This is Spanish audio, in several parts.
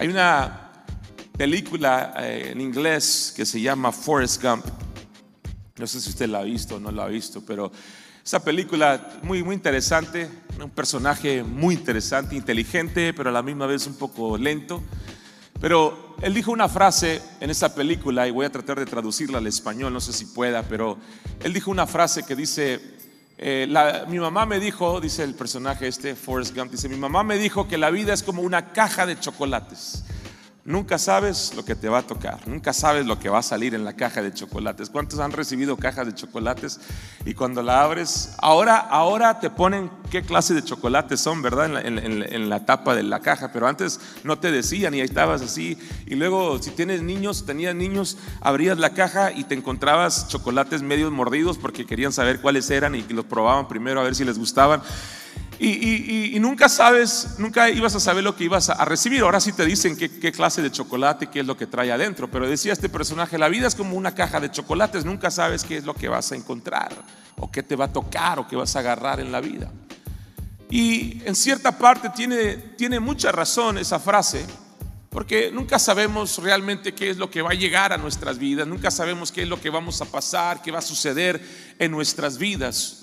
Hay una película eh, en inglés que se llama Forrest Gump. No sé si usted la ha visto o no la ha visto, pero esa película muy, muy interesante, un personaje muy interesante, inteligente, pero a la misma vez un poco lento. Pero él dijo una frase en esa película, y voy a tratar de traducirla al español, no sé si pueda, pero él dijo una frase que dice, eh, mi mamá me dijo, dice el personaje este, Forrest Gump, dice, mi mamá me dijo que la vida es como una caja de chocolates. Nunca sabes lo que te va a tocar, nunca sabes lo que va a salir en la caja de chocolates. ¿Cuántos han recibido cajas de chocolates y cuando la abres, ahora, ahora te ponen qué clase de chocolates son, ¿verdad? En la, tapa de la caja, pero antes no te decían y ahí estabas así. Y luego, si tienes niños, tenías niños, abrías la caja y te encontrabas chocolates medios mordidos porque querían saber cuáles eran y los probaban primero a ver si les gustaban. Y, nunca sabes, nunca ibas a saber lo que ibas a, recibir. Ahora sí te dicen qué, clase de chocolate, qué es lo que trae adentro. Pero decía este personaje, la vida es como una caja de chocolates, nunca sabes qué es lo que vas a encontrar, o qué te va a tocar, o qué vas a agarrar en la vida. Y en cierta parte tiene, tiene mucha razón esa frase, porque nunca sabemos realmente qué es lo que va a llegar a nuestras vidas, nunca sabemos qué es lo que vamos a pasar, qué va a suceder en nuestras vidas.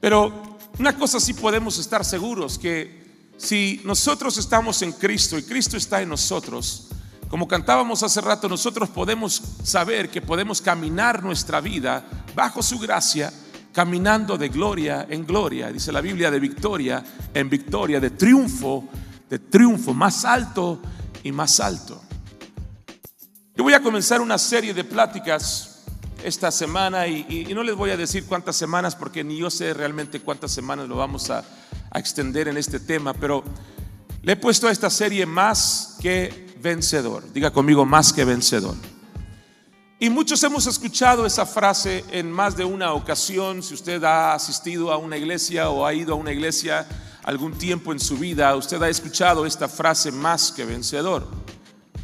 Pero una cosa sí podemos estar seguros, que si nosotros estamos en Cristo y Cristo está en nosotros, como cantábamos hace rato, nosotros podemos saber que podemos caminar nuestra vida bajo su gracia, caminando de gloria en gloria. Dice la Biblia de victoria en victoria, de triunfo, de triunfo, más alto y más alto. Yo voy a comenzar una serie de pláticas esta semana y, no les voy a decir cuántas semanas porque ni yo sé realmente cuántas semanas lo vamos a, a extender en este tema, pero le he puesto a esta serie más que vencedor. Diga conmigo más que vencedor. Y muchos hemos escuchado esa frase en más de una ocasión. Si usted ha asistido a una iglesia o ha ido a una iglesia algún tiempo en su vida, usted ha escuchado esta frase más que vencedor.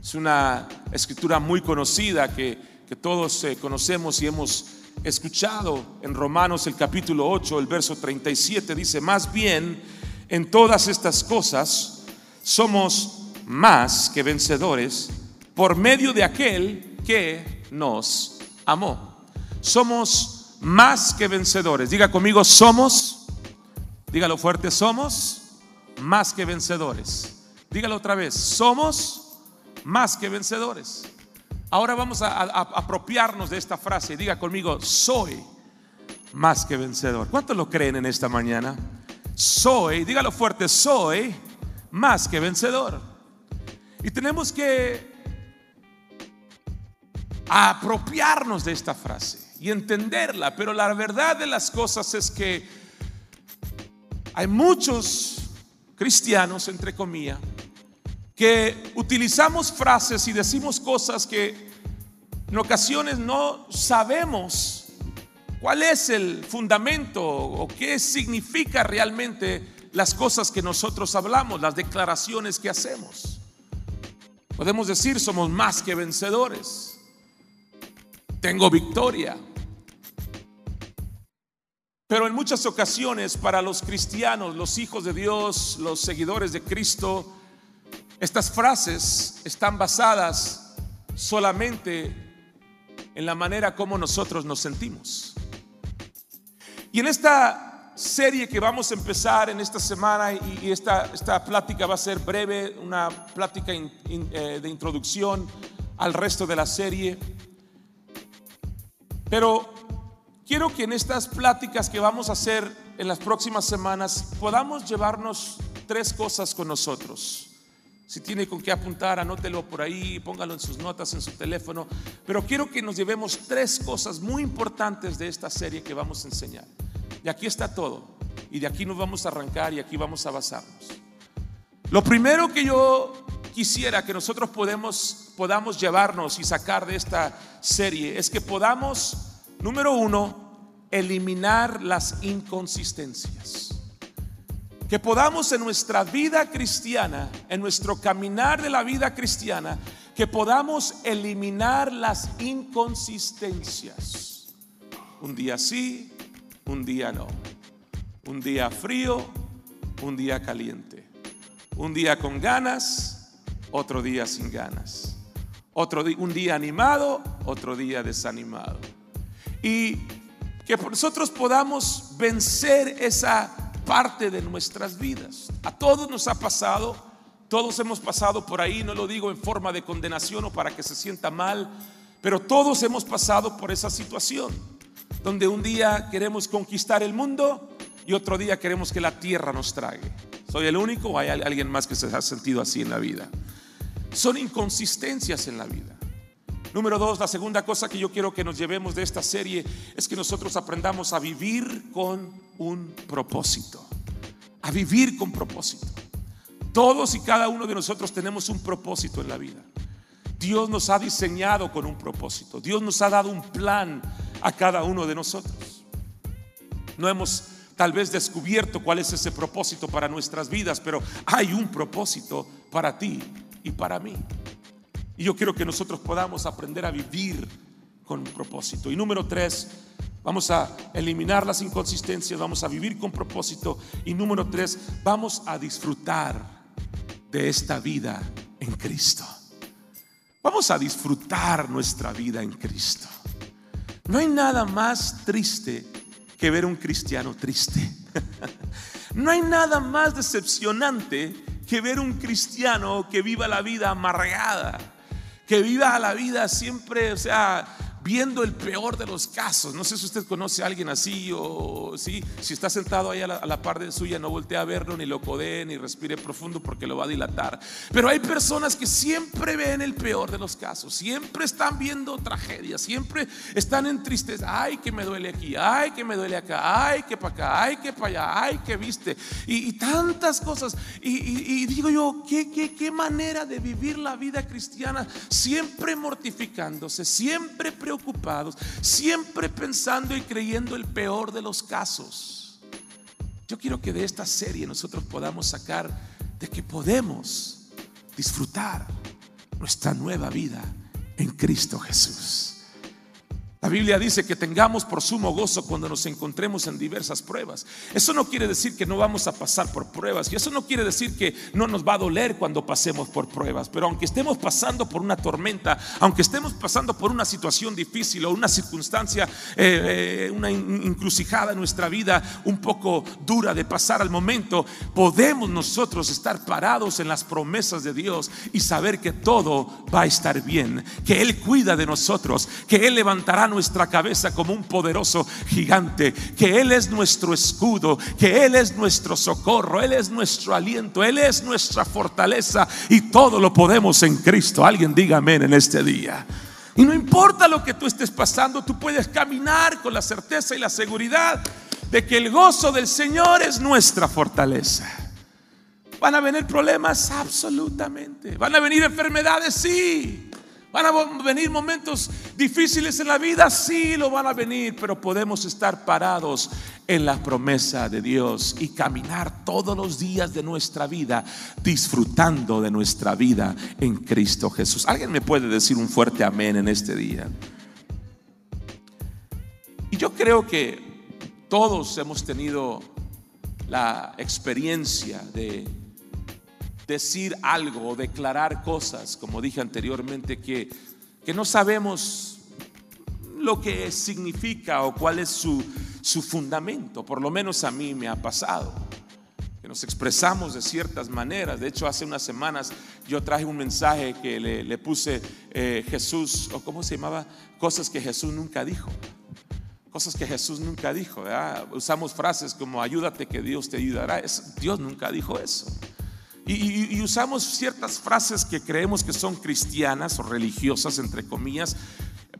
Es una escritura muy conocida que que todos eh, conocemos y hemos escuchado en Romanos el capítulo 8, el verso 37, dice, más bien en todas estas cosas somos más que vencedores por medio de aquel que nos amó. Somos más que vencedores. Diga conmigo, somos, dígalo fuerte, somos más que vencedores. Dígalo otra vez, somos más que vencedores. Ahora vamos a, apropiarnos de esta frase. Diga conmigo, soy más que vencedor. ¿Cuántos lo creen en esta mañana? Soy, dígalo fuerte, soy más que vencedor. Y tenemos que apropiarnos de esta frase y entenderla. Pero la verdad de las cosas es que hay muchos cristianos, entre comillas, que utilizamos frases y decimos cosas que en ocasiones no sabemos cuál es el fundamento o qué significa realmente las cosas que nosotros hablamos, las declaraciones que hacemos. Podemos decir somos más que vencedores. Tengo victoria. Pero en muchas ocasiones para los cristianos, los hijos de Dios, los seguidores de Cristo, estas frases están basadas solamente en la manera como nosotros nos sentimos. Y en esta serie que vamos a empezar en esta semana, y, esta, esta plática va a ser breve, una plática eh, de introducción al resto de la serie, pero quiero que en estas pláticas que vamos a hacer en las próximas semanas podamos llevarnos tres cosas con nosotros. Si tiene con qué apuntar, anótelo por ahí, póngalo en sus notas, en su teléfono. Pero quiero que nos llevemos tres cosas muy importantes de esta serie que vamos a enseñar. Y aquí está todo. Y de aquí nos vamos a arrancar y aquí vamos a basarnos. Lo primero que yo quisiera que nosotros podamos llevarnos y sacar de esta serie es que podamos, número uno, eliminar las inconsistencias que podamos en nuestra vida cristiana, en nuestro caminar de la vida cristiana, que podamos eliminar las inconsistencias. Un día sí, un día no. Un día frío, un día caliente. Un día con ganas, otro día sin ganas. Otro un día animado, otro día desanimado. Y que nosotros podamos vencer esa parte de nuestras vidas. A todos nos ha pasado, todos hemos pasado por ahí, no lo digo en forma de condenación o para que se sienta mal, pero todos hemos pasado por esa situación, donde un día queremos conquistar el mundo y otro día queremos que la tierra nos trague. ¿Soy el único o hay alguien más que se ha sentido así en la vida? Son inconsistencias en la vida. Número dos, la segunda cosa que yo quiero que nos llevemos de esta serie es que nosotros aprendamos a vivir con un propósito. A vivir con propósito. Todos y cada uno de nosotros tenemos un propósito en la vida. Dios nos ha diseñado con un propósito. Dios nos ha dado un plan a cada uno de nosotros. No hemos tal vez descubierto cuál es ese propósito para nuestras vidas, pero hay un propósito para ti y para mí. Y yo quiero que nosotros podamos aprender a vivir con propósito. Y número tres, vamos a eliminar las inconsistencias, vamos a vivir con propósito. Y número tres, vamos a disfrutar de esta vida en Cristo. Vamos a disfrutar nuestra vida en Cristo. No hay nada más triste que ver un cristiano triste. No hay nada más decepcionante que ver un cristiano que viva la vida amargada que viva la vida siempre, o sea, viendo el peor de los casos. No sé si usted conoce a alguien así o sí, si está sentado ahí a la, par de suya, no voltea a verlo, ni lo codee, ni respire profundo porque lo va a dilatar. Pero hay personas que siempre ven el peor de los casos, siempre están viendo tragedias, siempre están en tristeza. Ay, que me duele aquí, ay, que me duele acá, ay, que para acá, ay, que para allá, ay, que viste. Y, tantas cosas. Y, digo yo, ¿qué, qué, qué manera de vivir la vida cristiana, siempre mortificándose, siempre preocupándose siempre pensando y creyendo el peor de los casos. Yo quiero que de esta serie nosotros podamos sacar de que podemos disfrutar nuestra nueva vida en Cristo Jesús. La Biblia dice que tengamos por sumo gozo cuando nos encontremos en diversas pruebas. Eso no quiere decir que no vamos a pasar por pruebas. Y eso no quiere decir que no nos va a doler cuando pasemos por pruebas. Pero aunque estemos pasando por una tormenta, aunque estemos pasando por una situación difícil o una circunstancia, eh, eh, una encrucijada en nuestra vida un poco dura de pasar al momento, podemos nosotros estar parados en las promesas de Dios y saber que todo va a estar bien, que Él cuida de nosotros, que Él levantará nuestra cabeza como un poderoso gigante, que Él es nuestro escudo, que Él es nuestro socorro, Él es nuestro aliento, Él es nuestra fortaleza y todo lo podemos en Cristo. Alguien diga amén en este día. Y no importa lo que tú estés pasando, tú puedes caminar con la certeza y la seguridad de que el gozo del Señor es nuestra fortaleza. ¿Van a venir problemas? Absolutamente. ¿Van a venir enfermedades? Sí. ¿Van a venir momentos difíciles en la vida? Sí, lo van a venir, pero podemos estar parados en la promesa de Dios y caminar todos los días de nuestra vida disfrutando de nuestra vida en Cristo Jesús. ¿Alguien me puede decir un fuerte amén en este día? Y yo creo que todos hemos tenido la experiencia de decir algo o declarar cosas, como dije anteriormente, que, que no sabemos lo que significa o cuál es su, su fundamento. Por lo menos a mí me ha pasado. Que nos expresamos de ciertas maneras. De hecho, hace unas semanas yo traje un mensaje que le, puse eh, Jesús, o cómo se llamaba, cosas que Jesús nunca dijo cosas que Jesús nunca dijo. Usamos frases como ayúdate que Dios te ayudará. Dios nunca dijo eso. Y, usamos ciertas frases que creemos que son cristianas o religiosas, entre comillas,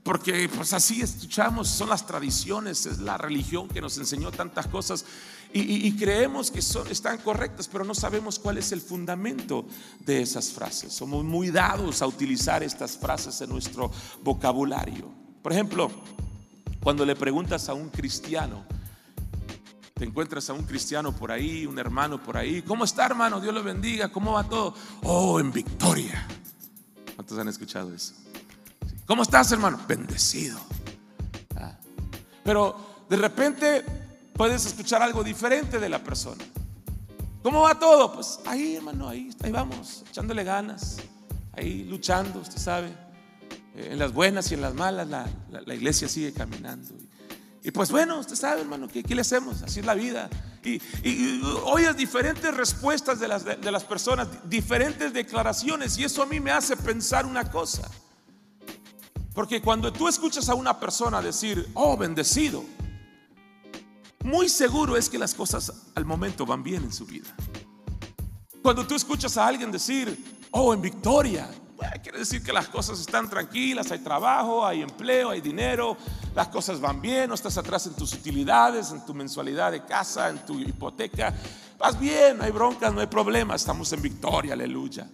porque pues así escuchamos, son las tradiciones, es la religión que nos enseñó tantas cosas y, creemos que son, están correctas, pero no sabemos cuál es el fundamento de esas frases. Somos muy dados a utilizar estas frases en nuestro vocabulario. Por ejemplo, cuando le preguntas a un cristiano, te encuentras a un cristiano por ahí, un hermano por ahí. ¿Cómo está, hermano? Dios lo bendiga. ¿Cómo va todo? Oh, en victoria. ¿Cuántos han escuchado eso? ¿Cómo estás, hermano? Bendecido. Ah. Pero de repente puedes escuchar algo diferente de la persona. ¿Cómo va todo? Pues ahí, hermano, ahí, ahí vamos, echándole ganas. ahí luchando, usted sabe, eh, en las buenas y en las malas, la, iglesia sigue caminando. Y, pues bueno, usted sabe, hermano, ¿qué, le hacemos? Así es la vida. Y, y, oyes diferentes respuestas de las, de las personas, diferentes declaraciones, y eso a mí me hace pensar una cosa. Porque cuando tú escuchas a una persona decir, oh, bendecido, muy seguro es que las cosas al momento van bien en su vida. Cuando tú escuchas a alguien decir, oh, en victoria, quiere decir que las cosas están tranquilas, hay trabajo, hay empleo, hay dinero, las cosas van bien, no estás atrás en tus utilidades, en tu mensualidad de casa, en tu hipoteca, vas bien, no hay broncas, no hay problemas, estamos en victoria, aleluya.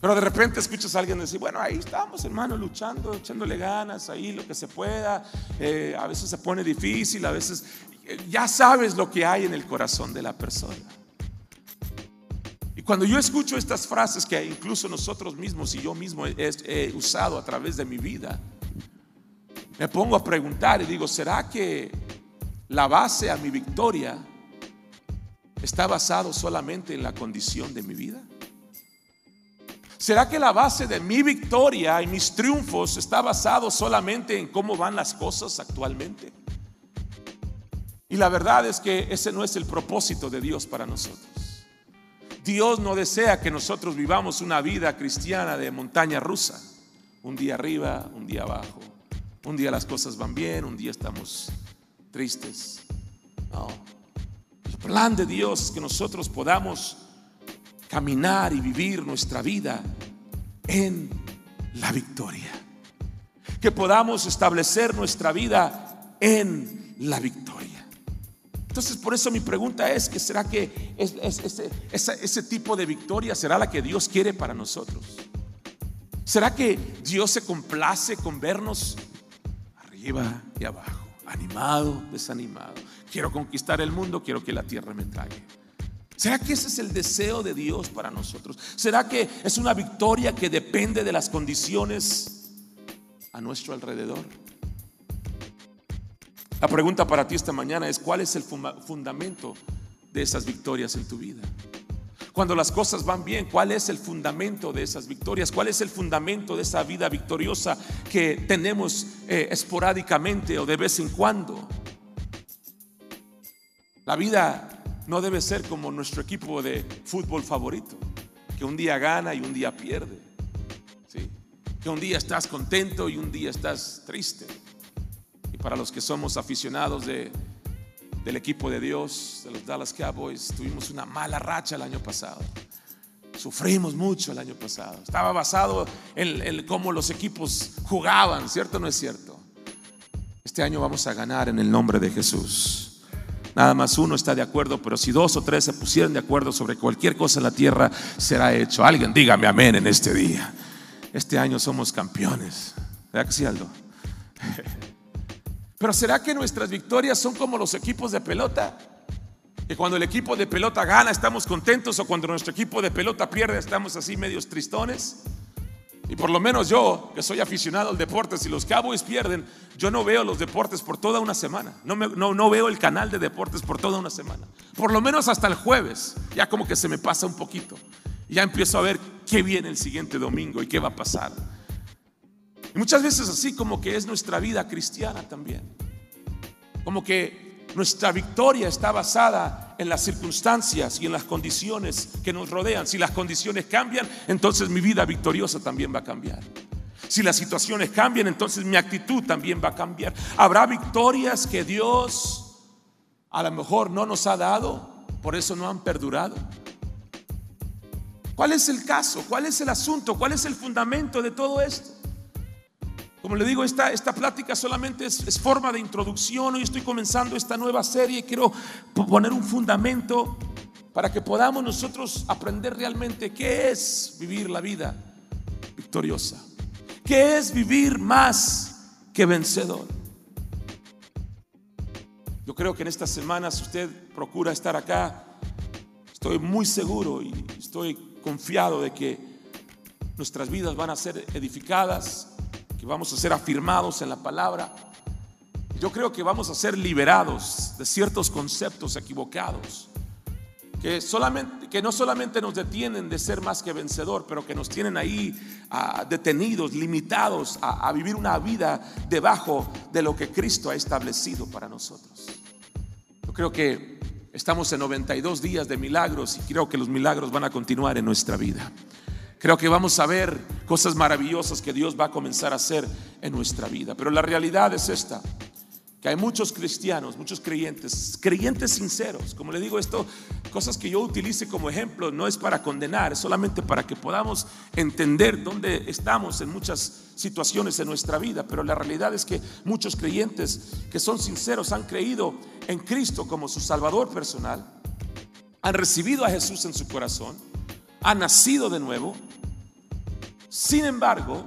Pero de repente escuchas a alguien decir, bueno, ahí estamos, hermano, luchando, echándole ganas, ahí lo que se pueda. Eh, a veces se pone difícil, a veces ya sabes lo que hay en el corazón de la persona. Y cuando yo escucho estas frases que incluso nosotros mismos y yo mismo he, usado a través de mi vida, me pongo a preguntar y digo, ¿será que la base a mi victoria está basado solamente en la condición de mi vida? ¿Será que la base de mi victoria y mis triunfos está basado solamente en cómo van las cosas actualmente? Y la verdad es que ese no es el propósito de Dios para nosotros. Dios no desea que nosotros vivamos una vida cristiana de montaña rusa. Un día arriba, un día abajo. Un día las cosas van bien, un día estamos tristes. No. El plan de Dios es que nosotros podamos caminar y vivir nuestra vida en la victoria. Que podamos establecer nuestra vida en la victoria. Entonces, por eso mi pregunta es que será que ese, tipo de victoria será la que Dios quiere para nosotros. ¿Será que Dios se complace con vernos arriba y abajo, animado, desanimado? Quiero conquistar el mundo, quiero que la tierra me trague. ¿Será que ese es el deseo de Dios para nosotros? ¿Será que es una victoria que depende de las condiciones a nuestro alrededor? La pregunta para ti esta mañana es, ¿cuál es el fundamento de esas victorias en tu vida? Cuando las cosas van bien, ¿cuál es el fundamento de esas victorias? ¿Cuál es el fundamento de esa vida victoriosa que tenemos eh, esporádicamente o de vez en cuando? La vida no debe ser como nuestro equipo de fútbol favorito, que un día gana y un día pierde. Que un día estás contento y un día estás triste para los que somos aficionados de, del equipo de Dios, de los Dallas Cowboys, tuvimos una mala racha el año pasado. Sufrimos mucho el año pasado. Estaba basado en, cómo los equipos jugaban, ¿cierto o no es cierto? Este año vamos a ganar en el nombre de Jesús. Nada más uno está de acuerdo, pero si dos o tres se pusieran de acuerdo sobre cualquier cosa en la tierra, será hecho. Alguien dígame amén en este día. Este año somos campeones. ¿Verdad que sí, Aldo? Pero ¿será que nuestras victorias son como los equipos de pelota? Que cuando el equipo de pelota gana estamos contentos o cuando nuestro equipo de pelota pierde estamos así medios tristones. Y por lo menos yo, que soy aficionado al deporte, si los Cowboys pierden, yo no veo los deportes por toda una semana. No, no, no veo el canal de deportes por toda una semana. Por lo menos hasta el jueves. Ya como que se me pasa un poquito. Ya empiezo a ver qué viene el siguiente domingo y qué va a pasar. Y muchas veces así como que es nuestra vida cristiana también. Como que nuestra victoria está basada en las circunstancias y en las condiciones que nos rodean. Si las condiciones cambian, entonces mi vida victoriosa también va a cambiar. Si las situaciones cambian, entonces mi actitud también va a cambiar. Habrá victorias que Dios a lo mejor no nos ha dado, por eso no han perdurado. ¿Cuál es el caso? ¿Cuál es el asunto? ¿Cuál es el fundamento de todo esto? Como le digo, esta, esta plática solamente es, forma de introducción. Hoy estoy comenzando esta nueva serie quiero poner un fundamento para que podamos nosotros aprender realmente qué es vivir la vida victoriosa. ¿Qué es vivir más que vencedor? Yo creo que en estas semanas usted procura estar acá. Estoy muy seguro y estoy confiado de que nuestras vidas van a ser edificadas, vamos a ser afirmados en la palabra. Yo creo que vamos a ser liberados de ciertos conceptos equivocados que, solamente, no solamente nos detienen de ser más que vencedor, pero que nos tienen ahí ah, detenidos, limitados a vivir una vida debajo de lo que Cristo ha establecido para nosotros. Yo creo que estamos en 92 días de milagros y creo que los milagros van a continuar en nuestra vida. Creo que vamos a ver cosas maravillosas que Dios va a comenzar a hacer en nuestra vida. Pero la realidad es esta que hay muchos cristianos, muchos creyentes, creyentes sinceros. Como le digo esto, cosas que yo utilice como ejemplo no es para condenar, es solamente para que podamos entender dónde estamos en muchas situaciones en nuestra vida. Pero la realidad es que muchos creyentes que son sinceros han creído en Cristo como su Salvador personal, han recibido a Jesús en su corazón, han nacido de nuevo. Sin embargo,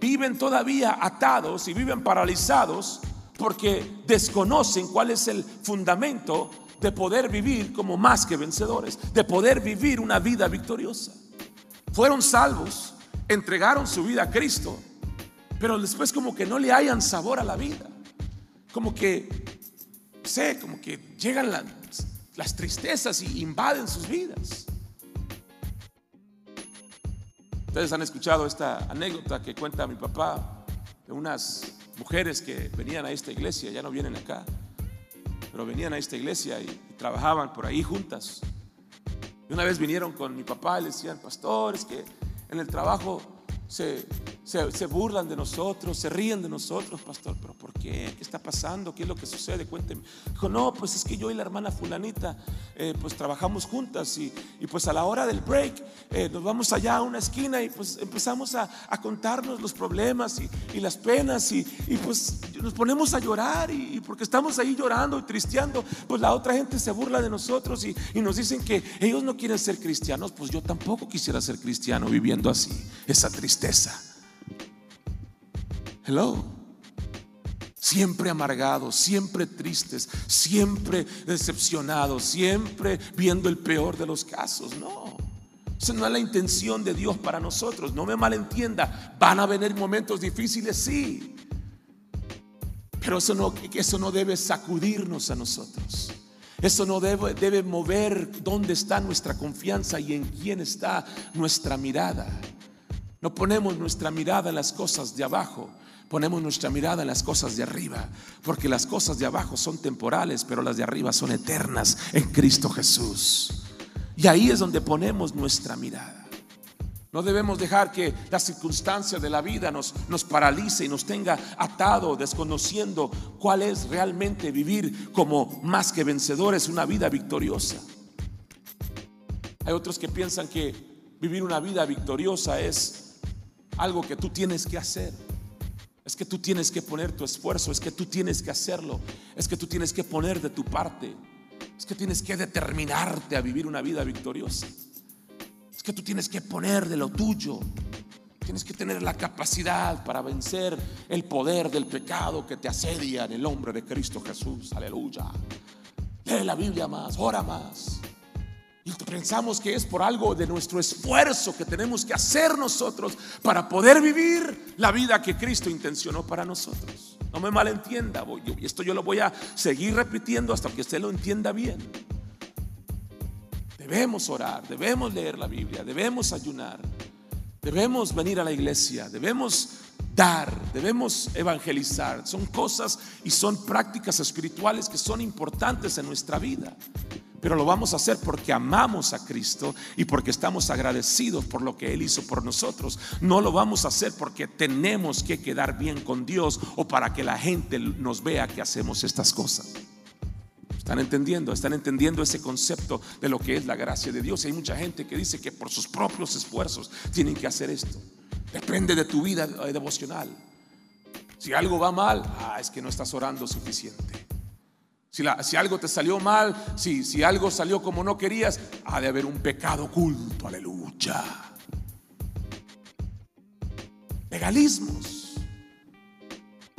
viven todavía atados y viven paralizados porque desconocen cuál es el fundamento de poder vivir como más que vencedores, de poder vivir una vida victoriosa. Fueron salvos, entregaron su vida a Cristo, pero después como que no le hayan sabor a la vida, como que, sé, como que llegan las, las tristezas y invaden sus vidas. Ustedes han escuchado esta anécdota que cuenta mi papá de unas mujeres que venían a esta iglesia, ya no vienen acá, pero venían a esta iglesia y, trabajaban por ahí juntas. Y una vez vinieron con mi papá y le decían, pastor, es que en el trabajo se, se, burlan de nosotros, se ríen de nosotros, pastor, pero ¿por qué? ¿Qué está pasando? ¿Qué es lo que sucede? Cuénteme. Dijo, no, pues es que yo y la hermana fulanita, eh, pues trabajamos juntas y, pues a la hora del break eh, nos vamos allá a una esquina y pues empezamos a, contarnos los problemas y, las penas y, pues nos ponemos a llorar y, porque estamos ahí llorando y tristeando, pues la otra gente se burla de nosotros y, y nos dicen que ellos no quieren ser cristianos, pues yo tampoco quisiera ser cristiano viviendo así, esa tristeza. Hello. Siempre amargados, siempre tristes, siempre decepcionados, siempre viendo el peor de los casos. No. Esa no es la intención de Dios para nosotros. No me malentienda. Van a venir momentos difíciles, sí. Pero eso no, eso no debe sacudirnos a nosotros. Eso no debe, debe mover dónde está nuestra confianza y en quién está nuestra mirada. No ponemos nuestra mirada en las cosas de abajo, ponemos nuestra mirada en las cosas de arriba, porque las cosas de abajo son temporales, pero las de arriba son eternas en Cristo Jesús. Y ahí es donde ponemos nuestra mirada. No debemos dejar que la circunstancia de la vida nos, nos paralice y nos tenga atado, desconociendo cuál es realmente vivir como más que vencedores, una vida victoriosa. Hay otros que piensan que vivir una vida victoriosa es algo que tú tienes que hacer. Es que tú tienes que poner tu esfuerzo, es que tú tienes que hacerlo, es que tú tienes que poner de tu parte, es que tienes que determinarte a vivir una vida victoriosa, es que tú tienes que poner de lo tuyo, tienes que tener la capacidad para vencer el poder del pecado que te asedia en el nombre de Cristo Jesús, aleluya. Lee la Biblia más, ora más. Y pensamos que es por algo de nuestro esfuerzo que tenemos que hacer nosotros para poder vivir la vida que Cristo intencionó para nosotros. No me malentienda, y esto yo lo voy a seguir repitiendo hasta que usted lo entienda bien. Debemos orar, debemos leer la Biblia, debemos ayunar, debemos venir a la iglesia, debemos dar, debemos evangelizar. Son cosas y son prácticas espirituales que son importantes en nuestra vida pero lo vamos a hacer porque amamos a Cristo y porque estamos agradecidos por lo que Él hizo por nosotros. No lo vamos a hacer porque tenemos que quedar bien con Dios o para que la gente nos vea que hacemos estas cosas. ¿Están entendiendo? ¿Están entendiendo ese concepto de lo que es la gracia de Dios? hay mucha gente que dice que por sus propios esfuerzos tienen que hacer esto. Depende de tu vida eh, devocional. Si algo va mal, ah, es que no estás orando suficiente. Si, algo te salió mal, si, algo salió como no querías, ha de haber un pecado oculto, aleluya. Legalismos.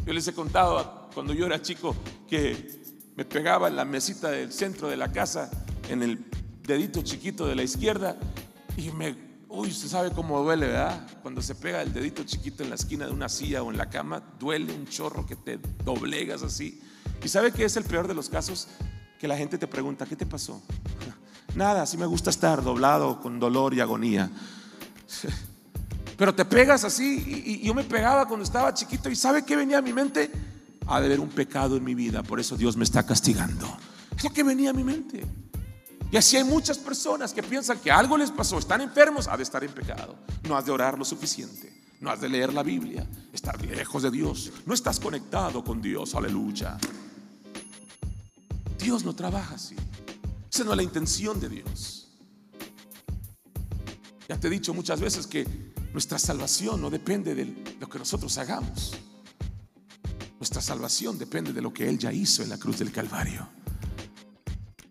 Yo les he contado cuando yo era chico que me pegaba en la mesita del centro de la casa, en el dedito chiquito de la izquierda, y me, uy, usted sabe cómo duele, ¿verdad? Cuando se pega el dedito chiquito en la esquina de una silla o en la cama, duele un chorro que te doblegas así. ¿Y sabe qué es el peor de los casos? Que la gente te pregunta, ¿qué te pasó? Nada, así me gusta estar doblado con dolor y agonía. Pero te pegas así y, yo me pegaba cuando estaba chiquito y ¿sabe qué venía a mi mente? Ha de haber un pecado en mi vida, por eso Dios me está castigando. Es lo que venía a mi mente. Y así hay muchas personas que piensan que algo les pasó, están enfermos, ha de estar en pecado. No has de orar lo suficiente, no has de leer la Biblia, estar lejos de Dios, no estás conectado con Dios, aleluya. Dios no trabaja así. Esa no es la intención de Dios. Ya te he dicho muchas veces que nuestra salvación no depende de lo que nosotros hagamos. Nuestra salvación depende de lo que Él ya hizo en la cruz del Calvario.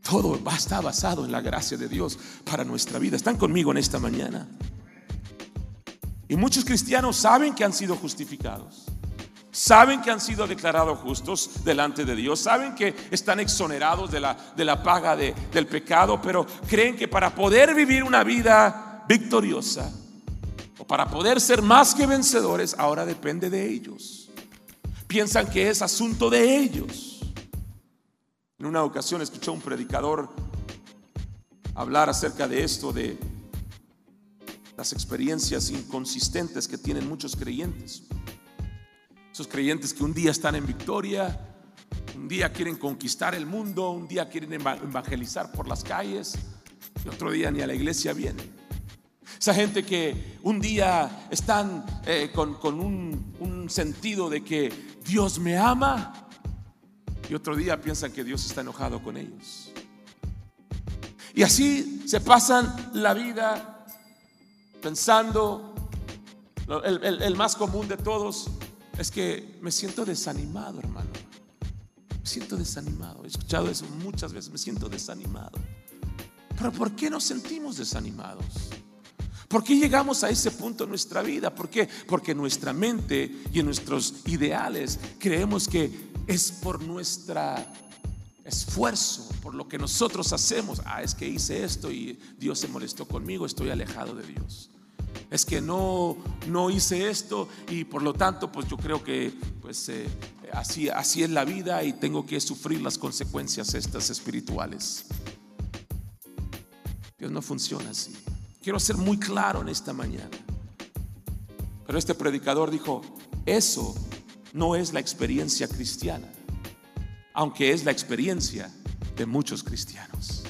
Todo va a estar basado en la gracia de Dios para nuestra vida. ¿Están conmigo en esta mañana? Y muchos cristianos saben que han sido justificados. Saben que han sido declarados justos delante de Dios. Saben que están exonerados de la, de la paga del pecado. Pero creen que para poder vivir una vida victoriosa o para poder ser más que vencedores, ahora depende de ellos. Piensan que es asunto de ellos. En una ocasión escuché a un predicador hablar acerca de esto, de las experiencias inconsistentes que tienen muchos creyentes. Esos creyentes que un día están en victoria, un día quieren conquistar el mundo, un día quieren evangelizar por las calles y otro día ni a la iglesia vienen. Esa gente que un día están eh, con, un, un sentido de que Dios me ama y otro día piensan que Dios está enojado con ellos. Y así se pasan la vida pensando, el, más común de todos es que me siento desanimado, hermano. Me siento desanimado. He escuchado eso muchas veces, me siento desanimado. Pero ¿por qué nos sentimos desanimados? ¿Por qué llegamos a ese punto en nuestra vida? ¿Por qué? Porque nuestra mente y en nuestros ideales creemos que es por nuestro esfuerzo, por lo que nosotros hacemos. Ah, es que hice esto y Dios se molestó conmigo, estoy alejado de Dios. Es que no, no hice esto y por lo tanto, pues yo creo que pues, eh, así, así es la vida y tengo que sufrir las consecuencias estas espirituales. Dios no funciona así. Quiero ser muy claro en esta mañana. Pero este predicador dijo, eso no es la experiencia cristiana, aunque es la experiencia de muchos cristianos.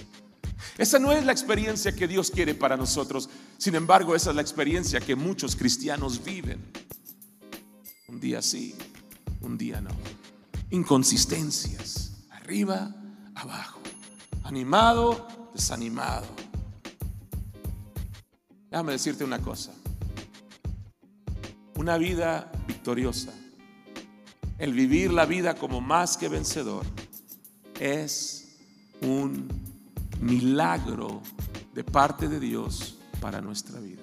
Esa no es la experiencia que Dios quiere para nosotros, sin embargo, esa es la experiencia que muchos cristianos viven. Un día sí, un día no. Inconsistencias, arriba, abajo, animado, desanimado. Déjame decirte una cosa. Una vida victoriosa el vivir la vida como más que vencedor es un milagro de parte de Dios para nuestra vida.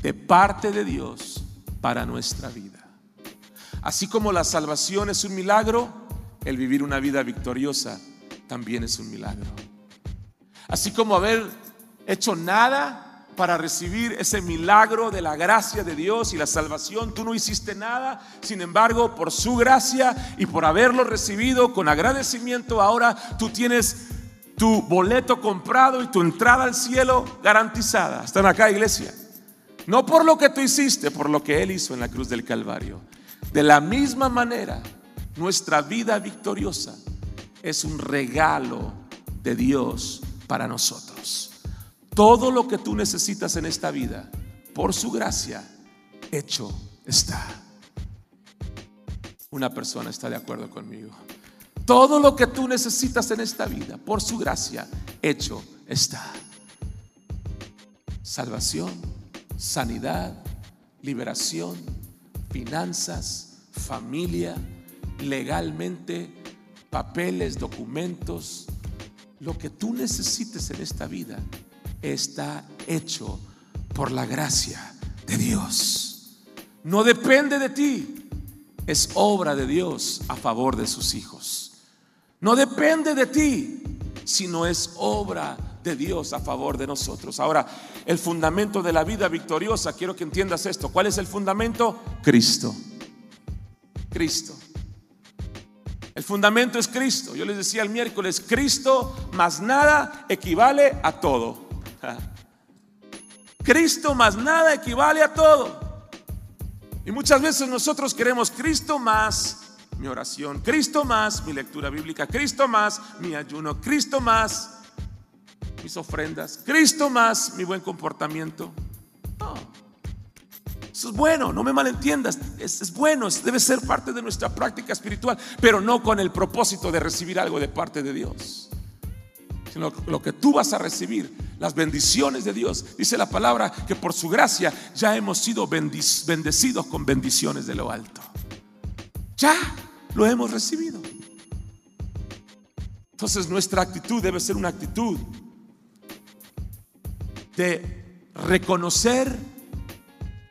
De parte de Dios para nuestra vida. Así como la salvación es un milagro, el vivir una vida victoriosa también es un milagro. Así como haber hecho nada para recibir ese milagro de la gracia de Dios y la salvación. Tú no hiciste nada, sin embargo, por su gracia y por haberlo recibido con agradecimiento, ahora tú tienes tu boleto comprado y tu entrada al cielo garantizada. Están acá, iglesia. No por lo que tú hiciste, por lo que Él hizo en la cruz del Calvario. De la misma manera, nuestra vida victoriosa es un regalo de Dios para nosotros. Todo lo que tú necesitas en esta vida, por su gracia, hecho está. Una persona está de acuerdo conmigo. Todo lo que tú necesitas en esta vida, por su gracia, hecho está. Salvación, sanidad, liberación, finanzas, familia, legalmente, papeles, documentos, lo que tú necesites en esta vida está hecho por la gracia de Dios. No depende de ti, es obra de Dios a favor de sus hijos. No depende de ti, sino es obra de Dios a favor de nosotros. Ahora, el fundamento de la vida victoriosa, quiero que entiendas esto. ¿Cuál es el fundamento? Cristo. Cristo. El fundamento es Cristo. Yo les decía el miércoles, Cristo más nada equivale a todo. Cristo más nada equivale a todo. Y muchas veces nosotros queremos Cristo más mi oración, Cristo más mi lectura bíblica, Cristo más mi ayuno, Cristo más mis ofrendas, Cristo más mi buen comportamiento. No. Eso es bueno, no me malentiendas, es, es bueno, debe ser parte de nuestra práctica espiritual, pero no con el propósito de recibir algo de parte de Dios, sino lo que tú vas a recibir, las bendiciones de Dios. Dice la palabra que por su gracia ya hemos sido bendecidos con bendiciones de lo alto. Ya lo hemos recibido. Entonces nuestra actitud debe ser una actitud de reconocer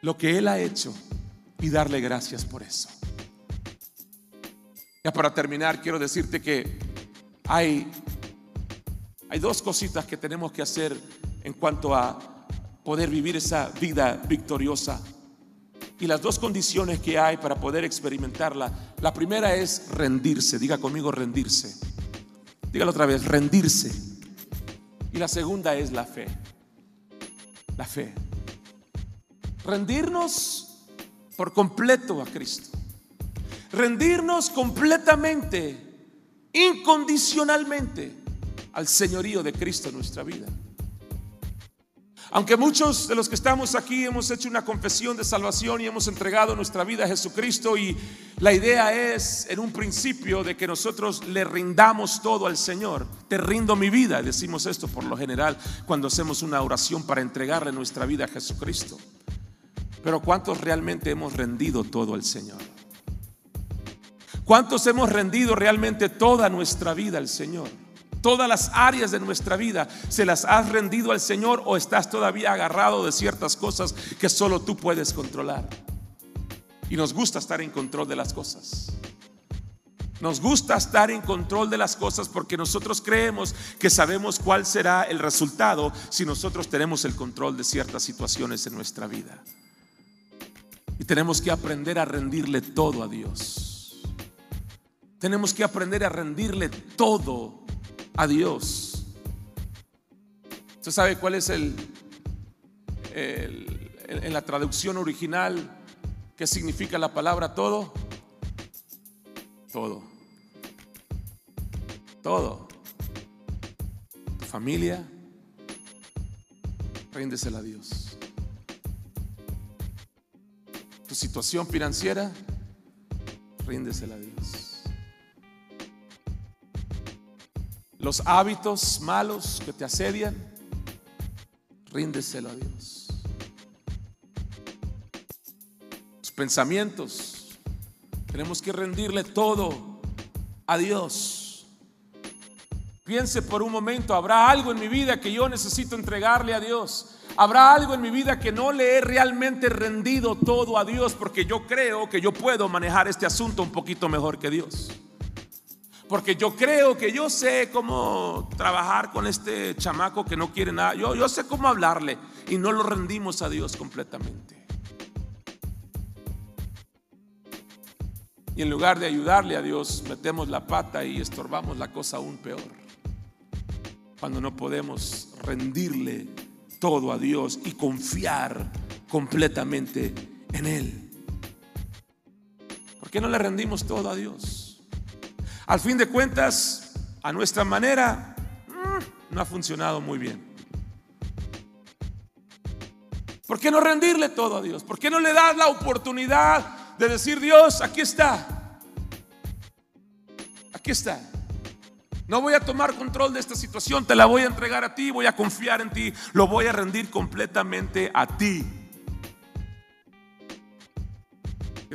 lo que Él ha hecho y darle gracias por eso. Ya para terminar, quiero decirte que hay, hay dos cositas que tenemos que hacer en cuanto a poder vivir esa vida victoriosa. Y las dos condiciones que hay para poder experimentarla, la primera es rendirse, diga conmigo rendirse. Dígalo otra vez, rendirse. Y la segunda es la fe. La fe rendirnos por completo a Cristo. Rendirnos completamente, incondicionalmente al señorío de Cristo en nuestra vida. Aunque muchos de los que estamos aquí hemos hecho una confesión de salvación y hemos entregado nuestra vida a Jesucristo y la idea es en un principio de que nosotros le rindamos todo al Señor. Te rindo mi vida, decimos esto por lo general cuando hacemos una oración para entregarle nuestra vida a Jesucristo. Pero ¿cuántos realmente hemos rendido todo al Señor? ¿Cuántos hemos rendido realmente toda nuestra vida al Señor? Todas las áreas de nuestra vida, ¿se las has rendido al Señor o estás todavía agarrado de ciertas cosas que solo tú puedes controlar? Y nos gusta estar en control de las cosas. Nos gusta estar en control de las cosas porque nosotros creemos que sabemos cuál será el resultado si nosotros tenemos el control de ciertas situaciones en nuestra vida. Y tenemos que aprender a rendirle todo a Dios. Tenemos que aprender a rendirle todo a Dios. ¿Usted sabe cuál es el, en la traducción original qué significa la palabra todo? Todo. Todo. Tu familia, ríndesela a Dios. situación financiera, ríndesela a Dios. Los hábitos malos que te asedian, ríndeselo a Dios. Los pensamientos, tenemos que rendirle todo a Dios. Piense por un momento, ¿habrá algo en mi vida que yo necesito entregarle a Dios? Habrá algo en mi vida que no le he realmente rendido todo a Dios porque yo creo que yo puedo manejar este asunto un poquito mejor que Dios. Porque yo creo que yo sé cómo trabajar con este chamaco que no quiere nada. Yo, yo sé cómo hablarle y no lo rendimos a Dios completamente. Y en lugar de ayudarle a Dios, metemos la pata y estorbamos la cosa aún peor. Cuando no podemos rendirle todo a Dios y confiar completamente en Él. ¿Por qué no le rendimos todo a Dios? Al fin de cuentas, a nuestra manera, mm, no ha funcionado muy bien. ¿Por qué no rendirle todo a Dios? ¿Por qué no le das la oportunidad de decir, Dios, aquí está? Aquí está. No voy a tomar control de esta situación, te la voy a entregar a ti, voy a confiar en ti, lo voy a rendir completamente a ti.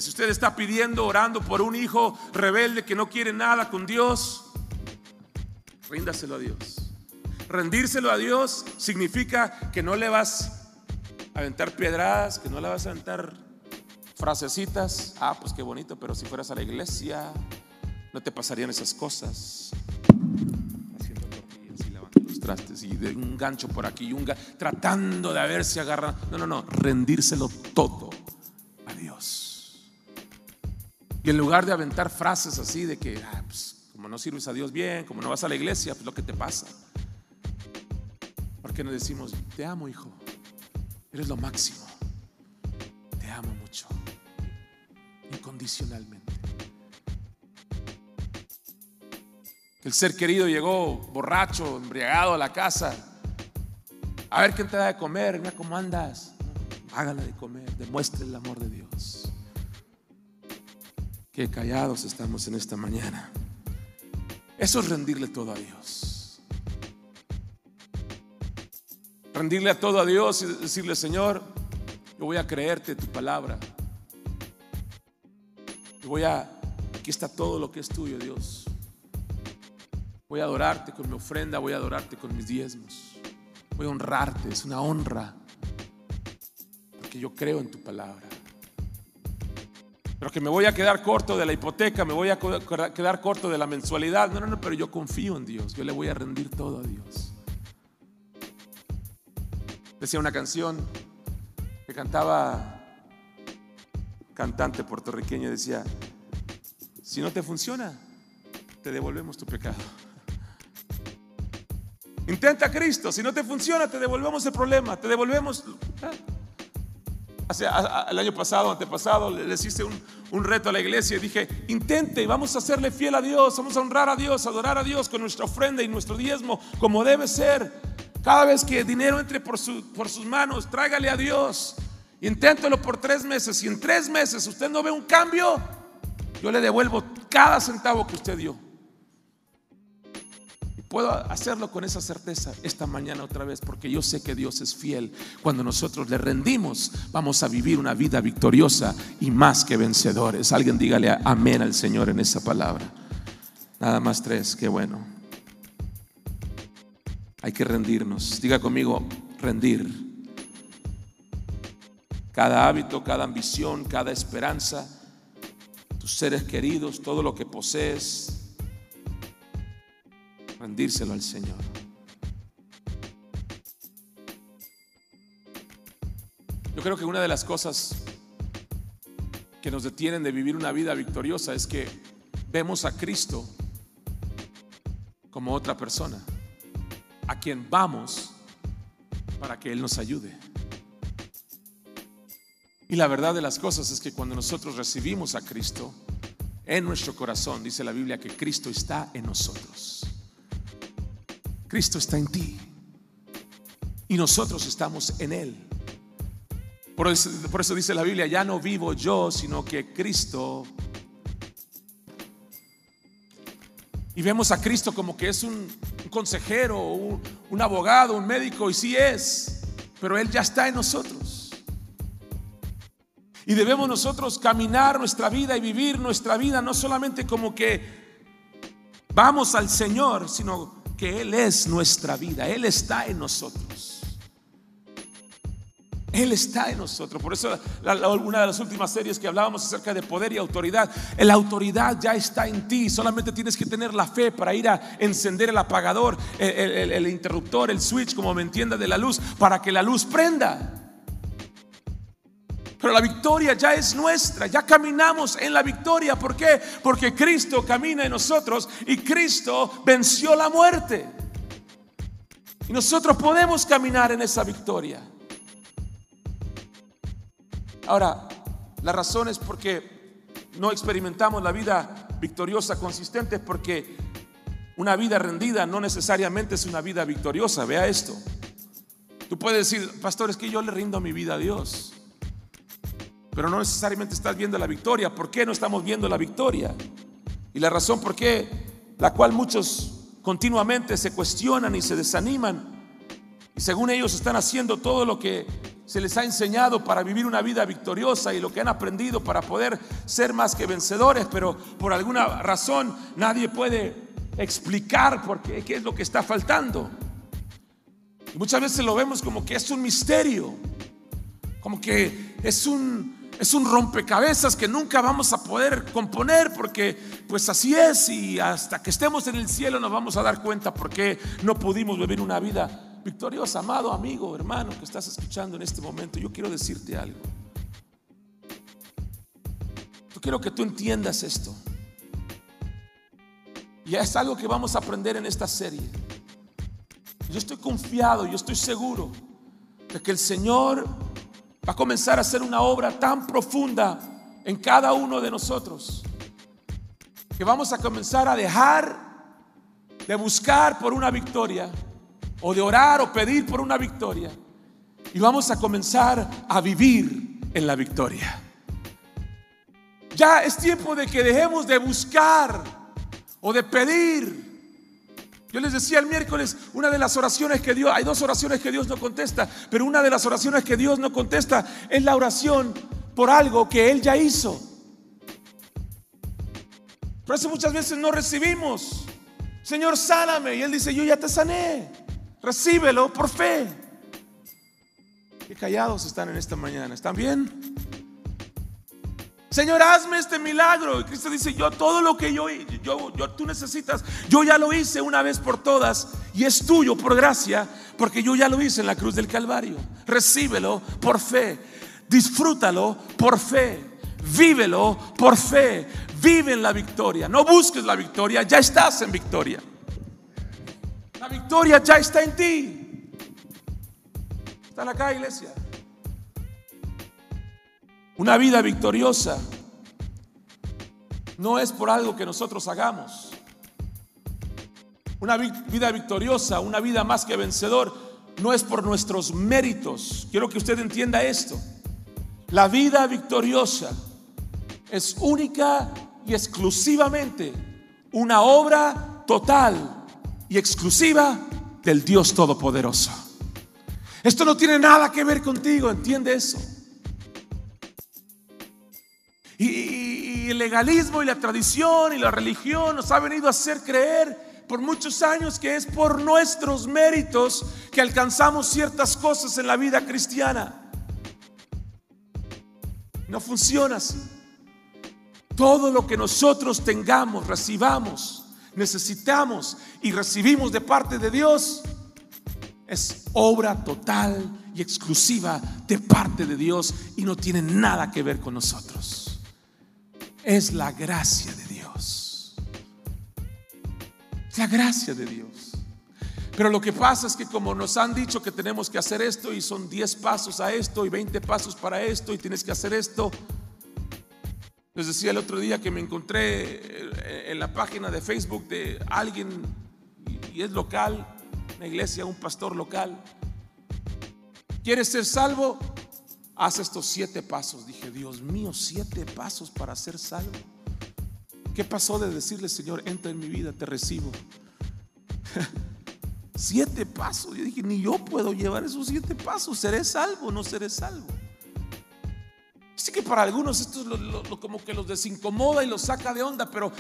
Si usted está pidiendo, orando por un hijo rebelde que no quiere nada con Dios, ríndaselo a Dios. Rendírselo a Dios significa que no le vas a aventar piedradas, que no le vas a aventar frasecitas. Ah, pues qué bonito, pero si fueras a la iglesia, no te pasarían esas cosas y de un gancho por aquí y un tratando de haberse agarrado. No, no, no, rendírselo todo Y en lugar de aventar frases así de que, ah, pues, como no sirves a Dios bien, como no vas a la iglesia, pues lo que te pasa. ¿Por qué no decimos, te amo, hijo? Eres lo máximo. Te amo mucho. Incondicionalmente. El ser querido llegó borracho, embriagado a la casa. A ver quién te da de comer, mira cómo andas. Hágale de comer, demuestre el amor de Dios. Qué callados estamos en esta mañana. Eso es rendirle todo a Dios. Rendirle a todo a Dios y decirle, Señor, yo voy a creerte tu palabra. Yo voy a, aquí está todo lo que es tuyo, Dios. Voy a adorarte con mi ofrenda, voy a adorarte con mis diezmos. Voy a honrarte, es una honra. Porque yo creo en tu palabra. Pero que me voy a quedar corto de la hipoteca, me voy a quedar corto de la mensualidad. No, no, no, pero yo confío en Dios. Yo le voy a rendir todo a Dios. Decía una canción que cantaba cantante puertorriqueño, decía, si no te funciona, te devolvemos tu pecado. Intenta Cristo. Si no te funciona, te devolvemos el problema. Te devolvemos. Hace, el año pasado, antepasado, les hice un, un reto a la iglesia y dije, intente vamos a hacerle fiel a Dios, vamos a honrar a Dios, adorar a Dios con nuestra ofrenda y nuestro diezmo, como debe ser. Cada vez que dinero entre por, su, por sus manos, tráigale a Dios. Inténtelo por tres meses. y en tres meses usted no ve un cambio, yo le devuelvo cada centavo que usted dio. Puedo hacerlo con esa certeza esta mañana otra vez porque yo sé que Dios es fiel. Cuando nosotros le rendimos, vamos a vivir una vida victoriosa y más que vencedores. Alguien dígale amén al Señor en esa palabra. Nada más tres, qué bueno. Hay que rendirnos. Diga conmigo, rendir. Cada hábito, cada ambición, cada esperanza, tus seres queridos, todo lo que posees, rendírselo al Señor. Yo creo que una de las cosas que nos detienen de vivir una vida victoriosa es que vemos a Cristo como otra persona, a quien vamos para que Él nos ayude. Y la verdad de las cosas es que cuando nosotros recibimos a Cristo en nuestro corazón, dice la Biblia que Cristo está en nosotros. Cristo está en ti y nosotros estamos en Él. Por eso, dice la Biblia, ya no vivo yo, sino que Cristo. Y vemos a Cristo como que es un, consejero, un, un abogado, un médico, y sí es, pero Él ya está en nosotros. Y debemos nosotros caminar nuestra vida y vivir nuestra vida no solamente como que vamos al Señor, sino que Él es nuestra vida, Él está en nosotros. Él está en nosotros. Por eso una de las últimas series que hablábamos acerca de poder y autoridad, la autoridad ya está en ti. Solamente tienes que tener la fe para ir a encender el apagador, el, el interruptor, el switch, como me entienda, de la luz, para que la luz prenda. Pero la victoria ya es nuestra, ya caminamos en la victoria. ¿Por qué? Porque Cristo camina en nosotros y Cristo venció la muerte. Y nosotros podemos caminar en esa victoria. Ahora, la razón es porque no experimentamos la vida victoriosa consistente, es porque una vida rendida no necesariamente es una vida victoriosa. Vea esto. Tú puedes decir, pastor, es que yo le rindo mi vida a Dios pero no necesariamente estás viendo la victoria. ¿Por qué no estamos viendo la victoria? Y la razón por qué, la cual muchos continuamente se cuestionan y se desaniman, y según ellos están haciendo todo lo que se les ha enseñado para vivir una vida victoriosa y lo que han aprendido para poder ser más que vencedores, pero por alguna razón nadie puede explicar por qué, qué es lo que está faltando. Y muchas veces lo vemos como que es un misterio, como que es un, es un rompecabezas que nunca vamos a poder componer porque pues así es y hasta que estemos en el cielo nos vamos a dar cuenta por qué no pudimos vivir una vida victoriosa. Amado amigo, hermano que estás escuchando en este momento, yo quiero decirte algo. Yo quiero que tú entiendas esto. Y es algo que vamos a aprender en esta serie. Yo estoy confiado, yo estoy seguro de que el Señor va a comenzar a hacer una obra tan profunda en cada uno de nosotros que vamos a comenzar a dejar de buscar por una victoria o de orar o pedir por una victoria y vamos a comenzar a vivir en la victoria. Ya es tiempo de que dejemos de buscar o de pedir. Yo les decía el miércoles, una de las oraciones que Dios, hay dos oraciones que Dios no contesta, pero una de las oraciones que Dios no contesta es la oración por algo que Él ya hizo. Por eso muchas veces no recibimos. Señor, sáname. Y Él dice, yo ya te sané. Recíbelo por fe. Qué callados están en esta mañana. ¿Están bien? Señor, hazme este milagro. Y Cristo dice, yo todo lo que yo, yo, yo, tú necesitas, yo ya lo hice una vez por todas y es tuyo por gracia, porque yo ya lo hice en la cruz del Calvario. Recíbelo por fe, disfrútalo por fe, vívelo por fe, vive en la victoria. No busques la victoria, ya estás en victoria. La victoria ya está en ti. Están acá, iglesia. Una vida victoriosa no es por algo que nosotros hagamos. Una vida victoriosa, una vida más que vencedor, no es por nuestros méritos. Quiero que usted entienda esto. La vida victoriosa es única y exclusivamente una obra total y exclusiva del Dios Todopoderoso. Esto no tiene nada que ver contigo, entiende eso. Y, el legalismo y la tradición y la religión nos ha venido a hacer creer por muchos años que es por nuestros méritos que alcanzamos ciertas cosas en la vida cristiana. No funciona así. Todo lo que nosotros tengamos, recibamos, necesitamos y recibimos de parte de Dios es obra total y exclusiva de parte de Dios y no tiene nada que ver con nosotros es la gracia de Dios. La gracia de Dios. Pero lo que pasa es que como nos han dicho que tenemos que hacer esto y son 10 pasos a esto y 20 pasos para esto y tienes que hacer esto. Les decía el otro día que me encontré en la página de Facebook de alguien y es local, una iglesia, un pastor local. ¿Quieres ser salvo? Haz estos siete pasos. Dije, Dios mío, siete pasos para ser salvo. ¿Qué pasó de decirle, Señor, entra en mi vida, te recibo? siete pasos. Yo dije, ni yo puedo llevar esos siete pasos. ¿Seré salvo no seré salvo? Así que para algunos esto es como que los desincomoda y los saca de onda, pero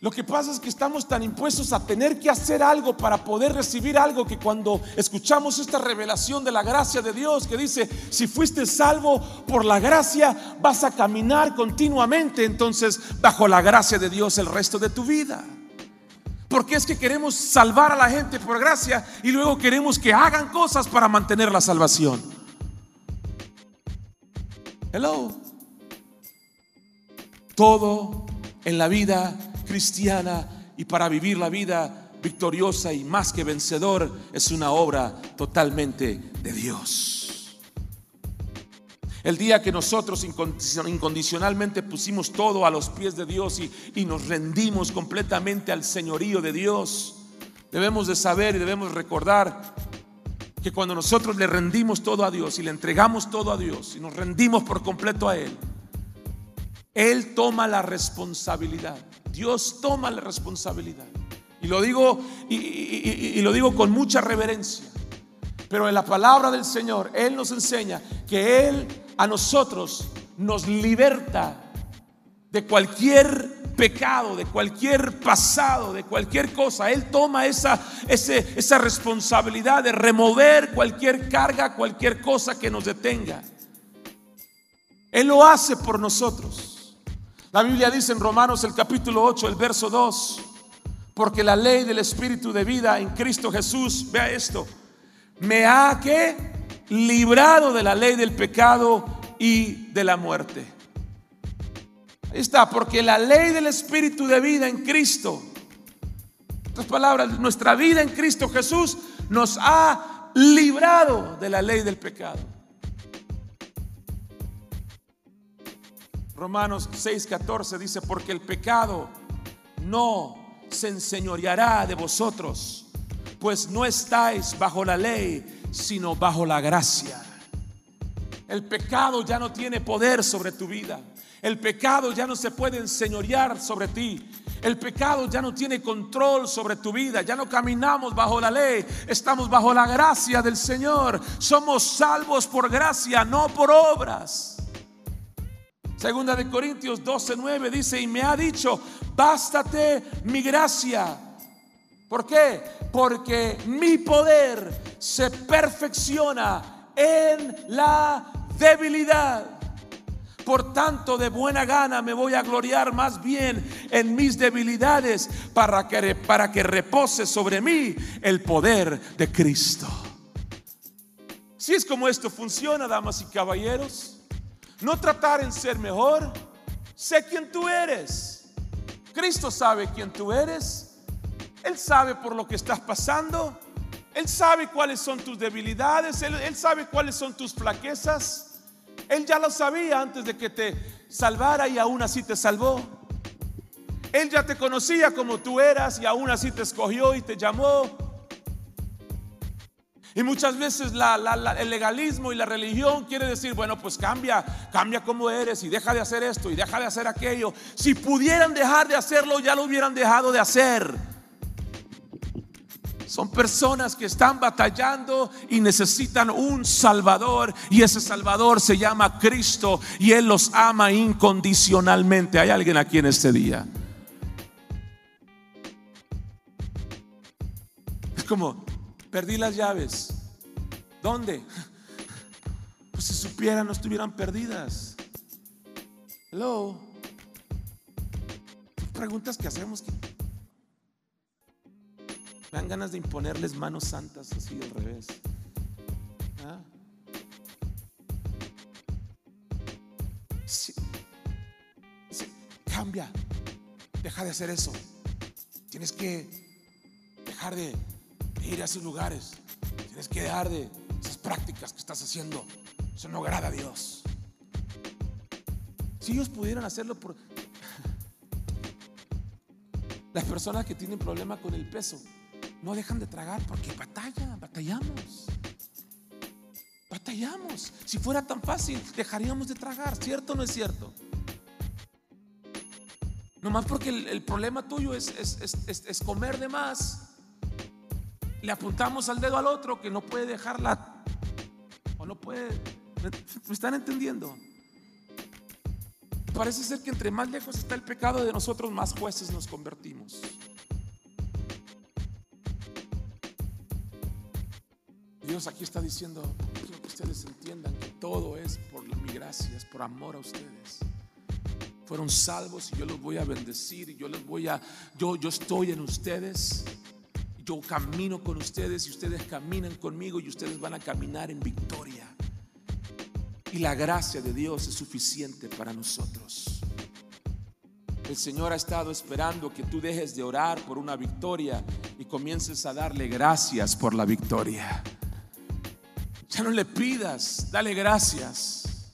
lo que pasa es que estamos tan impuestos a tener que hacer algo para poder recibir algo que cuando escuchamos esta revelación de la gracia de Dios que dice, si fuiste salvo por la gracia, vas a caminar continuamente entonces bajo la gracia de Dios el resto de tu vida. Porque es que queremos salvar a la gente por gracia y luego queremos que hagan cosas para mantener la salvación. Hello. Todo en la vida cristiana y para vivir la vida victoriosa y más que vencedor es una obra totalmente de Dios. El día que nosotros incondicionalmente pusimos todo a los pies de Dios y, y nos rendimos completamente al señorío de Dios, debemos de saber y debemos recordar que cuando nosotros le rendimos todo a Dios y le entregamos todo a Dios y nos rendimos por completo a Él, Él toma la responsabilidad Dios toma la responsabilidad. Y lo digo, y, lo digo con mucha reverencia. Pero en la palabra del Señor, Él nos enseña que Él a nosotros nos liberta de cualquier pecado, de cualquier pasado, de cualquier cosa. Él toma esa, esa responsabilidad de remover cualquier carga, cualquier cosa que nos detenga. Él lo hace por nosotros. La Biblia dice en Romanos el capítulo 8, el verso 2, porque la ley del Espíritu de vida en Cristo Jesús, vea esto, me ha que librado de la ley del pecado y de la muerte. Ahí está, porque la ley del Espíritu de vida en Cristo, en otras palabras, nuestra vida en Cristo Jesús nos ha librado de la ley del pecado. Romanos 6:14 dice, porque el pecado no se enseñoreará de vosotros, pues no estáis bajo la ley, sino bajo la gracia. El pecado ya no tiene poder sobre tu vida. El pecado ya no se puede enseñorear sobre ti. El pecado ya no tiene control sobre tu vida. Ya no caminamos bajo la ley. Estamos bajo la gracia del Señor. Somos salvos por gracia, no por obras. Segunda de Corintios 12:9 dice, y me ha dicho, bástate mi gracia. ¿Por qué? Porque mi poder se perfecciona en la debilidad. Por tanto, de buena gana me voy a gloriar más bien en mis debilidades para que, para que repose sobre mí el poder de Cristo. Si es como esto funciona, damas y caballeros, no tratar en ser mejor, sé quién tú eres. Cristo sabe quién tú eres. Él sabe por lo que estás pasando. Él sabe cuáles son tus debilidades. Él, sabe cuáles son tus flaquezas. Él ya lo sabía antes de que te salvara y aún así te salvó. Él ya te conocía como tú eras y aún así te escogió y te llamó. Y muchas veces el legalismo y la religión quiere decir, bueno, pues cambia, cambia como eres y deja de hacer esto y deja de hacer aquello. Si pudieran dejar de hacerlo, ya lo hubieran dejado de hacer. Son personas que están batallando y necesitan un Salvador y ese Salvador se llama Cristo y Él los ama incondicionalmente. ¿Hay alguien aquí en este día? Es como, perdí las llaves. ¿Dónde? Pues si supieran no estuvieran perdidas. Hello. Preguntas que hacemos me dan ganas de imponerles manos santas así al revés. ¿Ah? cambia. Deja de hacer eso. Tienes que dejar de ir a esos lugares. Tienes que dejar de esas prácticas que estás haciendo. Eso no agrada a Dios. Si ellos pudieran hacerlo por... Las personas que tienen problema con el peso, no dejan de tragar porque batallan, batallamos. Batallamos. Si fuera tan fácil, dejaríamos de tragar, ¿cierto o no es cierto? Nomás porque el, problema tuyo es, es, comer de más. Le apuntamos al dedo al otro que no puede dejarla o no puede. ¿Me están entendiendo? Parece ser que entre más lejos está el pecado de nosotros, más jueces nos convertimos. Dios aquí está diciendo, quiero que ustedes entiendan que todo es por mi gracia, es por amor a ustedes. Fueron salvos y yo los voy a bendecir y yo les voy a, yo, yo estoy en ustedes. Yo camino con ustedes y ustedes caminan conmigo y ustedes van a caminar en victoria. Y la gracia de Dios es suficiente para nosotros. El Señor ha estado esperando que tú dejes de orar por una victoria y comiences a darle gracias por la victoria. Ya no le pidas, dale gracias.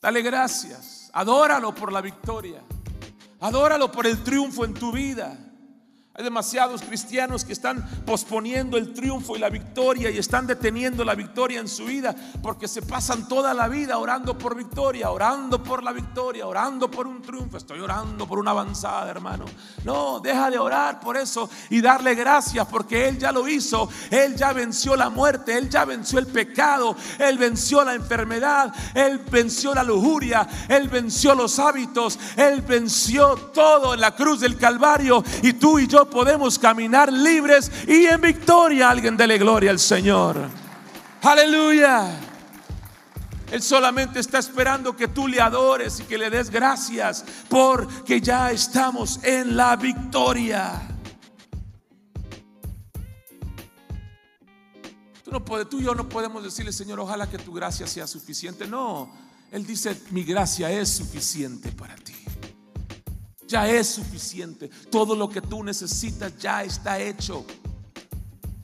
Dale gracias. Adóralo por la victoria. Adóralo por el triunfo en tu vida. Hay demasiados cristianos que están posponiendo el triunfo y la victoria y están deteniendo la victoria en su vida porque se pasan toda la vida orando por victoria, orando por la victoria, orando por un triunfo. Estoy orando por una avanzada, hermano. No, deja de orar por eso y darle gracias porque Él ya lo hizo. Él ya venció la muerte, Él ya venció el pecado, Él venció la enfermedad, Él venció la lujuria, Él venció los hábitos, Él venció todo en la cruz del Calvario y tú y yo podemos caminar libres y en victoria. Alguien dele gloria al Señor. Aleluya. Él solamente está esperando que tú le adores y que le des gracias porque ya estamos en la victoria. Tú, no puedes, tú y yo no podemos decirle, Señor, ojalá que tu gracia sea suficiente. No, Él dice, mi gracia es suficiente para ti. Ya es suficiente. Todo lo que tú necesitas ya está hecho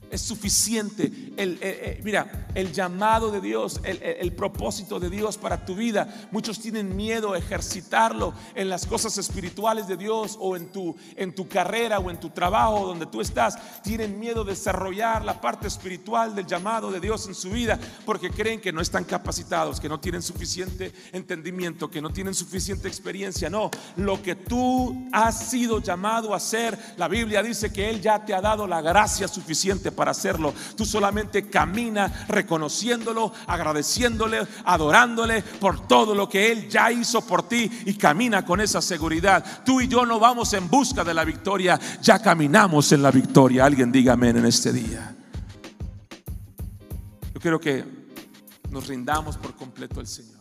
es suficiente. El, mira, el llamado de Dios, el, propósito de Dios para tu vida. Muchos tienen miedo a ejercitarlo en las cosas espirituales de Dios o en tu, en tu carrera o en tu trabajo donde tú estás. Tienen miedo de desarrollar la parte espiritual del llamado de Dios en su vida porque creen que no están capacitados, que no tienen suficiente entendimiento, que no tienen suficiente experiencia. No, lo que tú has sido llamado a hacer, la Biblia dice que Él ya te ha dado la gracia suficiente para hacerlo. Tú solamente camina reconociéndolo, agradeciéndole, adorándole por todo lo que Él ya hizo por ti y camina con esa seguridad. Tú y yo no vamos en busca de la victoria, ya caminamos en la victoria. Alguien diga amén en este día. Yo quiero que nos rindamos por completo al Señor.